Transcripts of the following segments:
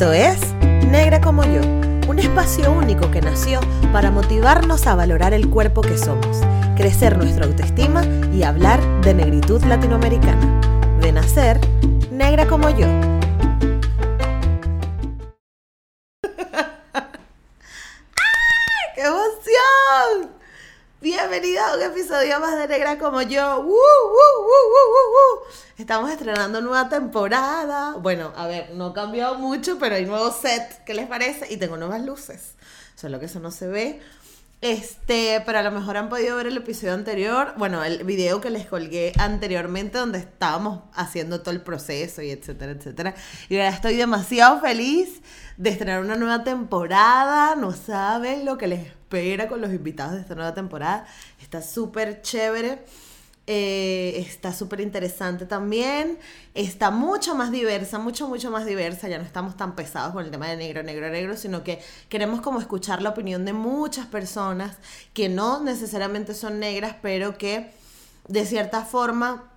Esto es Negra como yo, un espacio único que nació para motivarnos a valorar el cuerpo que somos, crecer nuestra autoestima y hablar de negritud latinoamericana. De nacer, negra como yo. Bienvenido a un episodio más de Negra como yo. ¡Woo, woo, woo, woo, woo, woo! Estamos estrenando nueva temporada. Bueno, a ver, no ha cambiado mucho, pero hay nuevo set. ¿Qué les parece? Y tengo nuevas luces. Solo que eso no se ve. Este, pero a lo mejor han podido ver el episodio anterior, bueno, el video que les colgué anteriormente donde estábamos haciendo todo el proceso y etcétera, etcétera. Y ahora estoy demasiado feliz de estrenar una nueva temporada. No saben lo que les espera con los invitados de esta nueva temporada. Está súper chévere. Eh, está súper interesante también. Está mucho más diversa, mucho, mucho más diversa. Ya no estamos tan pesados con el tema de negro, negro, negro, sino que queremos como escuchar la opinión de muchas personas que no necesariamente son negras, pero que de cierta forma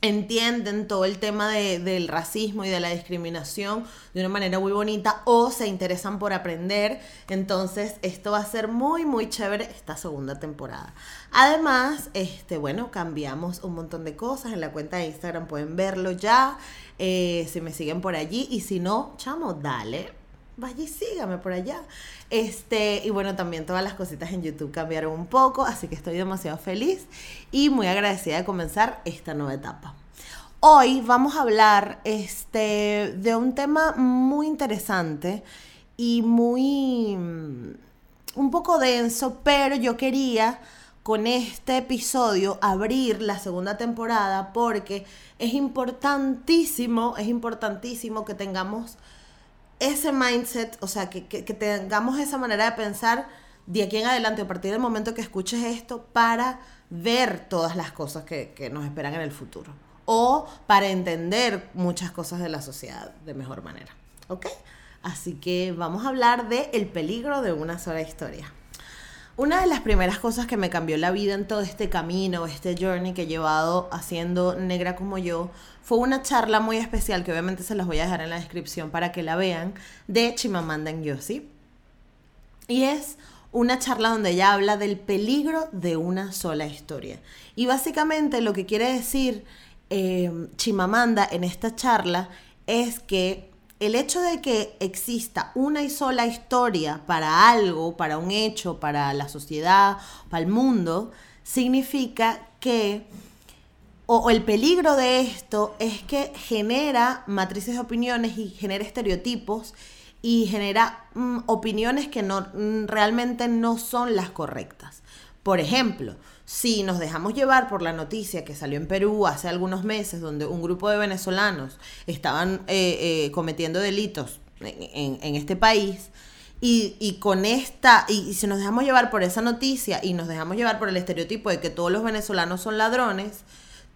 entienden todo el tema de, del racismo y de la discriminación de una manera muy bonita o se interesan por aprender. Entonces, esto va a ser muy, muy chévere esta segunda temporada. Además, este, bueno, cambiamos un montón de cosas en la cuenta de Instagram, pueden verlo ya. Eh, si me siguen por allí y si no, chamo, dale, vaya y sígame por allá. Este, y bueno, también todas las cositas en YouTube cambiaron un poco, así que estoy demasiado feliz y muy agradecida de comenzar esta nueva etapa. Hoy vamos a hablar este, de un tema muy interesante y muy mm, un poco denso, pero yo quería con este episodio abrir la segunda temporada porque es importantísimo, es importantísimo que tengamos ese mindset, o sea, que, que, tengamos esa manera de pensar de aquí en adelante, a partir del momento que escuches esto, para ver todas las cosas que, que nos esperan en el futuro. O para entender muchas cosas de la sociedad de mejor manera. ¿Ok? Así que vamos a hablar de el peligro de una sola historia. Una de las primeras cosas que me cambió la vida en todo este camino, este journey que he llevado haciendo negra como yo, fue una charla muy especial que obviamente se las voy a dejar en la descripción para que la vean, de Chimamanda Ngozi. Y es una charla donde ella habla del peligro de una sola historia. Y básicamente lo que quiere decir eh, Chimamanda en esta charla es que el hecho de que exista una y sola historia para algo, para un hecho, para la sociedad, para el mundo, significa que o, el peligro de esto es que genera matrices de opiniones y genera estereotipos y genera mm, opiniones que no, mm, realmente no son las correctas. Por ejemplo, si nos dejamos llevar por la noticia que salió en Perú hace algunos meses, donde un grupo de venezolanos estaban eh, eh, cometiendo delitos en, este país, y, y, con esta, y, si nos dejamos llevar por esa noticia y nos dejamos llevar por el estereotipo de que todos los venezolanos son ladrones,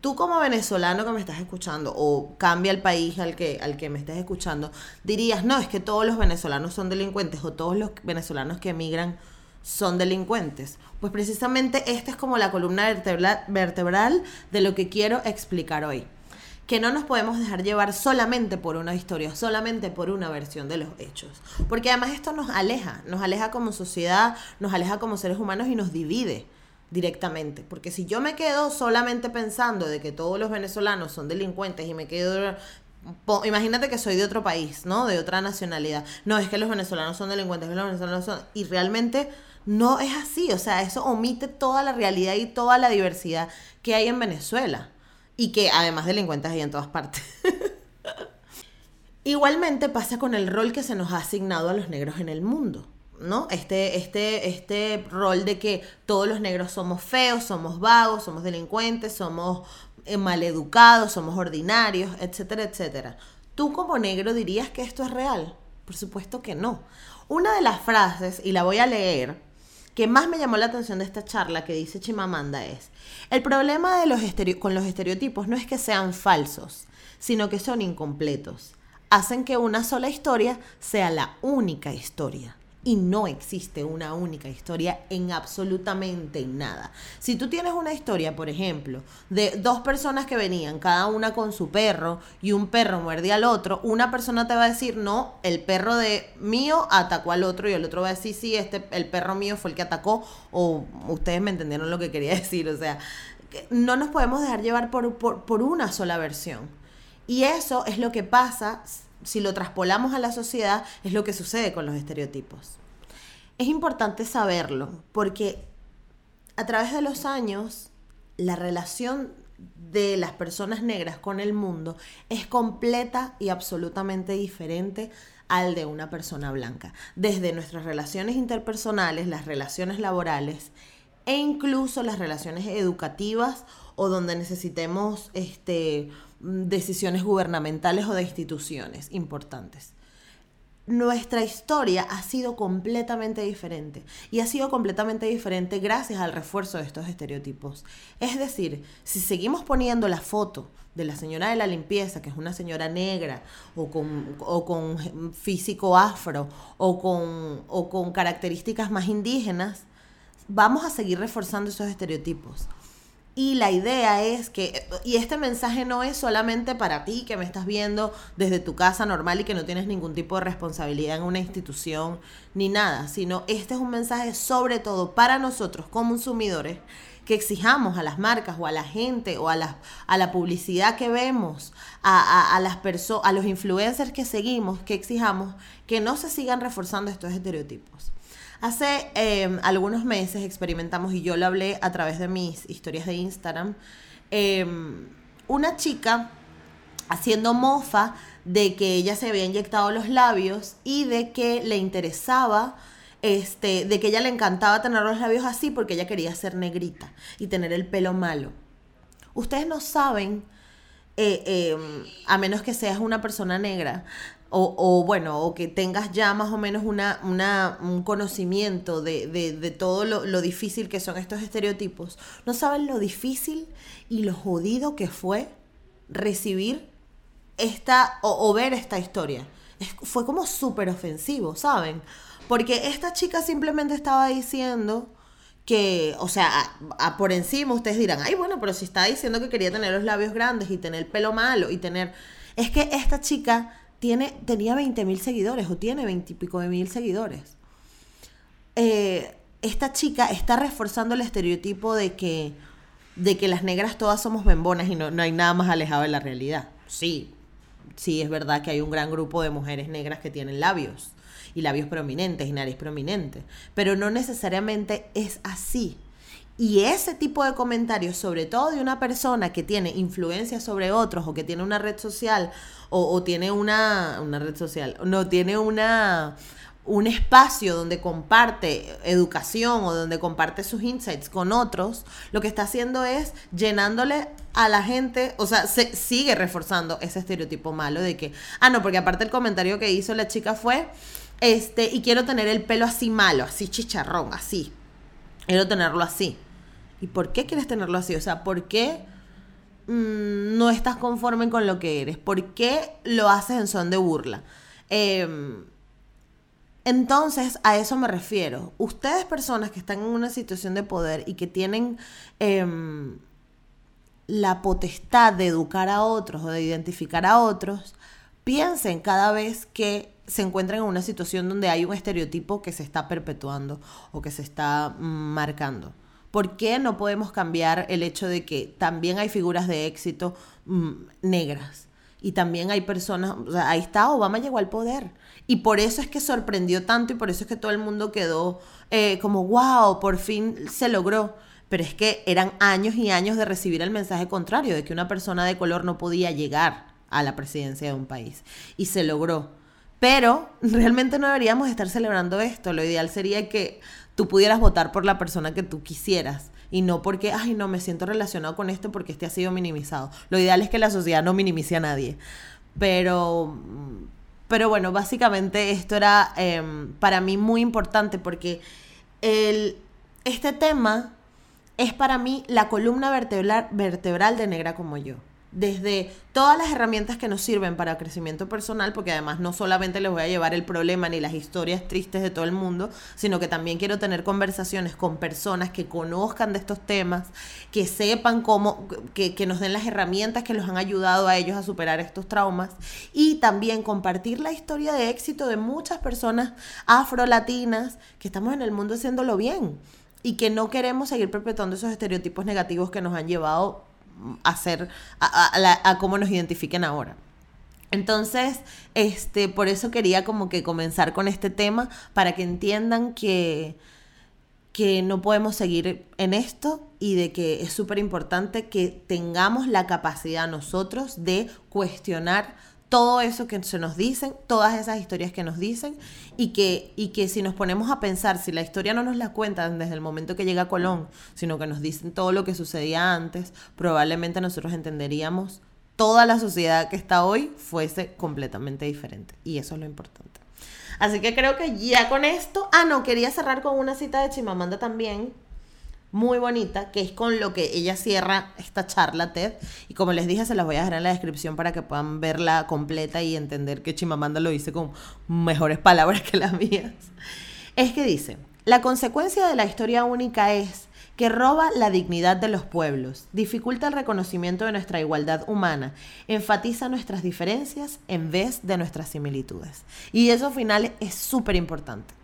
tú como venezolano que me estás escuchando o cambia el país al que, al que me estés escuchando, dirías, no, es que todos los venezolanos son delincuentes o todos los venezolanos que emigran son delincuentes. Pues precisamente esta es como la columna vertebral, vertebral de lo que quiero explicar hoy. Que no nos podemos dejar llevar solamente por una historia, solamente por una versión de los hechos. Porque además esto nos aleja, nos aleja como sociedad, nos aleja como seres humanos y nos divide directamente. Porque si yo me quedo solamente pensando de que todos los venezolanos son delincuentes y me quedo... Imagínate que soy de otro país, ¿no? De otra nacionalidad. No, es que los venezolanos son delincuentes, que los venezolanos son... Y realmente no es así. O sea, eso omite toda la realidad y toda la diversidad que hay en Venezuela. Y que además delincuentes hay en todas partes. Igualmente pasa con el rol que se nos ha asignado a los negros en el mundo. ¿no? Este, este, este rol de que todos los negros somos feos, somos vagos, somos delincuentes, somos eh, maleducados, somos ordinarios, etcétera, etcétera. ¿Tú como negro dirías que esto es real? Por supuesto que no. Una de las frases, y la voy a leer, que más me llamó la atención de esta charla que dice Chimamanda es, el problema de los con los estereotipos no es que sean falsos, sino que son incompletos. Hacen que una sola historia sea la única historia y no existe una única historia en absolutamente nada. Si tú tienes una historia, por ejemplo, de dos personas que venían, cada una con su perro, y un perro muerde al otro, una persona te va a decir, no, el perro de mío atacó al otro, y el otro va a decir, sí, este, el perro mío fue el que atacó, o ustedes me entendieron lo que quería decir, o sea, no nos podemos dejar llevar por, por, por una sola versión. Y eso es lo que pasa si lo traspolamos a la sociedad, es lo que sucede con los estereotipos. Es importante saberlo porque a través de los años la relación de las personas negras con el mundo es completa y absolutamente diferente al de una persona blanca. Desde nuestras relaciones interpersonales, las relaciones laborales e incluso las relaciones educativas o donde necesitemos este, decisiones gubernamentales o de instituciones importantes. Nuestra historia ha sido completamente diferente y ha sido completamente diferente gracias al refuerzo de estos estereotipos. Es decir, si seguimos poniendo la foto de la señora de la limpieza, que es una señora negra, o con, o con físico afro, o con, o con características más indígenas, vamos a seguir reforzando esos estereotipos. Y la idea es que, y este mensaje no es solamente para ti que me estás viendo desde tu casa normal y que no tienes ningún tipo de responsabilidad en una institución ni nada, sino este es un mensaje sobre todo para nosotros como consumidores que exijamos a las marcas o a la gente o a la, a la publicidad que vemos, a, a, las a los influencers que seguimos, que exijamos que no se sigan reforzando estos estereotipos. Hace em, algunos meses experimentamos, y yo lo hablé a través de mis historias de Instagram, em, una chica haciendo mofa de que ella se había inyectado los labios y de que le interesaba, este, de que ella le encantaba tener los labios así porque ella quería ser negrita y tener el pelo malo. Ustedes no saben, eh, em, a menos que seas una persona negra, o, bueno, o que tengas ya más o menos una, un conocimiento de, todo lo, difícil que son estos estereotipos, no saben lo difícil y lo jodido que fue recibir esta o, ver esta historia. fue como súper ofensivo, ¿saben? Porque esta chica simplemente estaba diciendo que, o sea, por encima ustedes dirán, ay, bueno, pero si está diciendo que quería tener los labios grandes y tener el pelo malo y tener... Es que esta chica tiene, tenía 20 mil seguidores o tiene 20 y pico de mil seguidores. Eh, esta chica está reforzando el estereotipo de que, de que las negras todas somos bembonas y no, no hay nada más alejado de la realidad. Sí, sí es verdad que hay un gran grupo de mujeres negras que tienen labios y labios prominentes y nariz prominente, pero no necesariamente es así. Y ese tipo de comentarios, sobre todo de una persona que tiene influencia sobre otros o que tiene una red social o, tiene una, una red social, no, tiene una un espacio donde comparte educación o donde comparte sus insights con otros, lo que está haciendo es llenándole a la gente, o sea, se sigue reforzando ese estereotipo malo de que, ah, no, porque aparte el comentario que hizo la chica fue, este, y quiero tener el pelo así malo, así chicharrón, así. Quiero tenerlo así. ¿Y por qué quieres tenerlo así? O sea, ¿por qué mm, no estás conforme con lo que eres? ¿Por qué lo haces en son de burla? Em, entonces, a eso me refiero. Ustedes personas que están en una situación de poder y que tienen em, la potestad de educar a otros o de identificar a otros, piensen cada vez que se encuentran en una situación donde hay un estereotipo que se está perpetuando o que se está mm, marcando. ¿Por qué no podemos cambiar el hecho de que también hay figuras de éxito mm, negras? Y también hay personas, o sea, ahí está, Obama llegó al poder. Y por eso es que sorprendió tanto y por eso es que todo el mundo quedó eh, como, wow, por fin se logró. Pero es que eran años y años de recibir el mensaje contrario, de que una persona de color no podía llegar a la presidencia de un país. Y se logró. Pero realmente no deberíamos estar celebrando esto. Lo ideal sería que tú pudieras votar por la persona que tú quisieras y no porque, ay, no, me siento relacionado con esto porque este ha sido minimizado. Lo ideal es que la sociedad no minimice a nadie. Pero, pero bueno, básicamente esto era em, para mí muy importante porque el, este tema es para mí la columna vertebral, vertebral de Negra como yo desde todas las herramientas que nos sirven para crecimiento personal, porque además no solamente les voy a llevar el problema ni las historias tristes de todo el mundo, sino que también quiero tener conversaciones con personas que conozcan de estos temas, que sepan cómo, que, que nos den las herramientas que los han ayudado a ellos a superar estos traumas y también compartir la historia de éxito de muchas personas afrolatinas que estamos en el mundo haciéndolo bien y que no queremos seguir perpetuando esos estereotipos negativos que nos han llevado hacer, a, cómo nos identifiquen ahora. Entonces, este, por eso quería como que comenzar con este tema, para que entiendan que, que no podemos seguir en esto y de que es súper importante que tengamos la capacidad nosotros de cuestionar todo eso que se nos dicen, todas esas historias que nos dicen, y que, y que si nos ponemos a pensar, si la historia no nos la cuentan desde el momento que llega Colón, sino que nos dicen todo lo que sucedía antes, probablemente nosotros entenderíamos toda la sociedad que está hoy fuese completamente diferente. Y eso es lo importante. Así que creo que ya con esto, ah, no, quería cerrar con una cita de Chimamanda también, muy bonita, que es con lo que ella cierra esta charla TED. Y como les dije, se las voy a dejar en la descripción para que puedan verla completa y entender que Chimamanda lo dice con mejores palabras que las mías. Es que dice, la consecuencia de la historia única es que roba la dignidad de los pueblos, dificulta el reconocimiento de nuestra igualdad humana, enfatiza nuestras diferencias en vez de nuestras similitudes. Y eso al final es súper importante.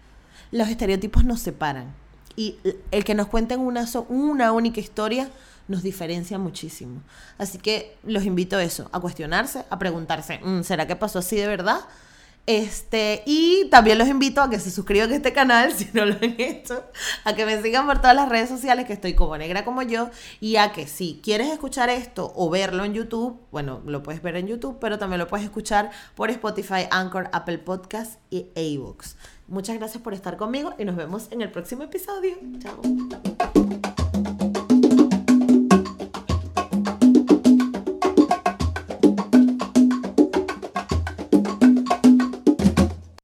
Los estereotipos nos separan y el que nos cuenten una, una única historia nos diferencia muchísimo. Así que los invito a eso, a cuestionarse, a preguntarse, mm, ¿será que pasó así de verdad? Este, y también los invito a que se suscriban a este canal si no lo han hecho, a que me sigan por todas las redes sociales que estoy como negra como yo y a que si quieres escuchar esto o verlo en YouTube, bueno, lo puedes ver en YouTube, pero también lo puedes escuchar por Spotify, Anchor, Apple Podcast y iVoox. Muchas gracias por estar conmigo y nos vemos en el próximo episodio. Chao.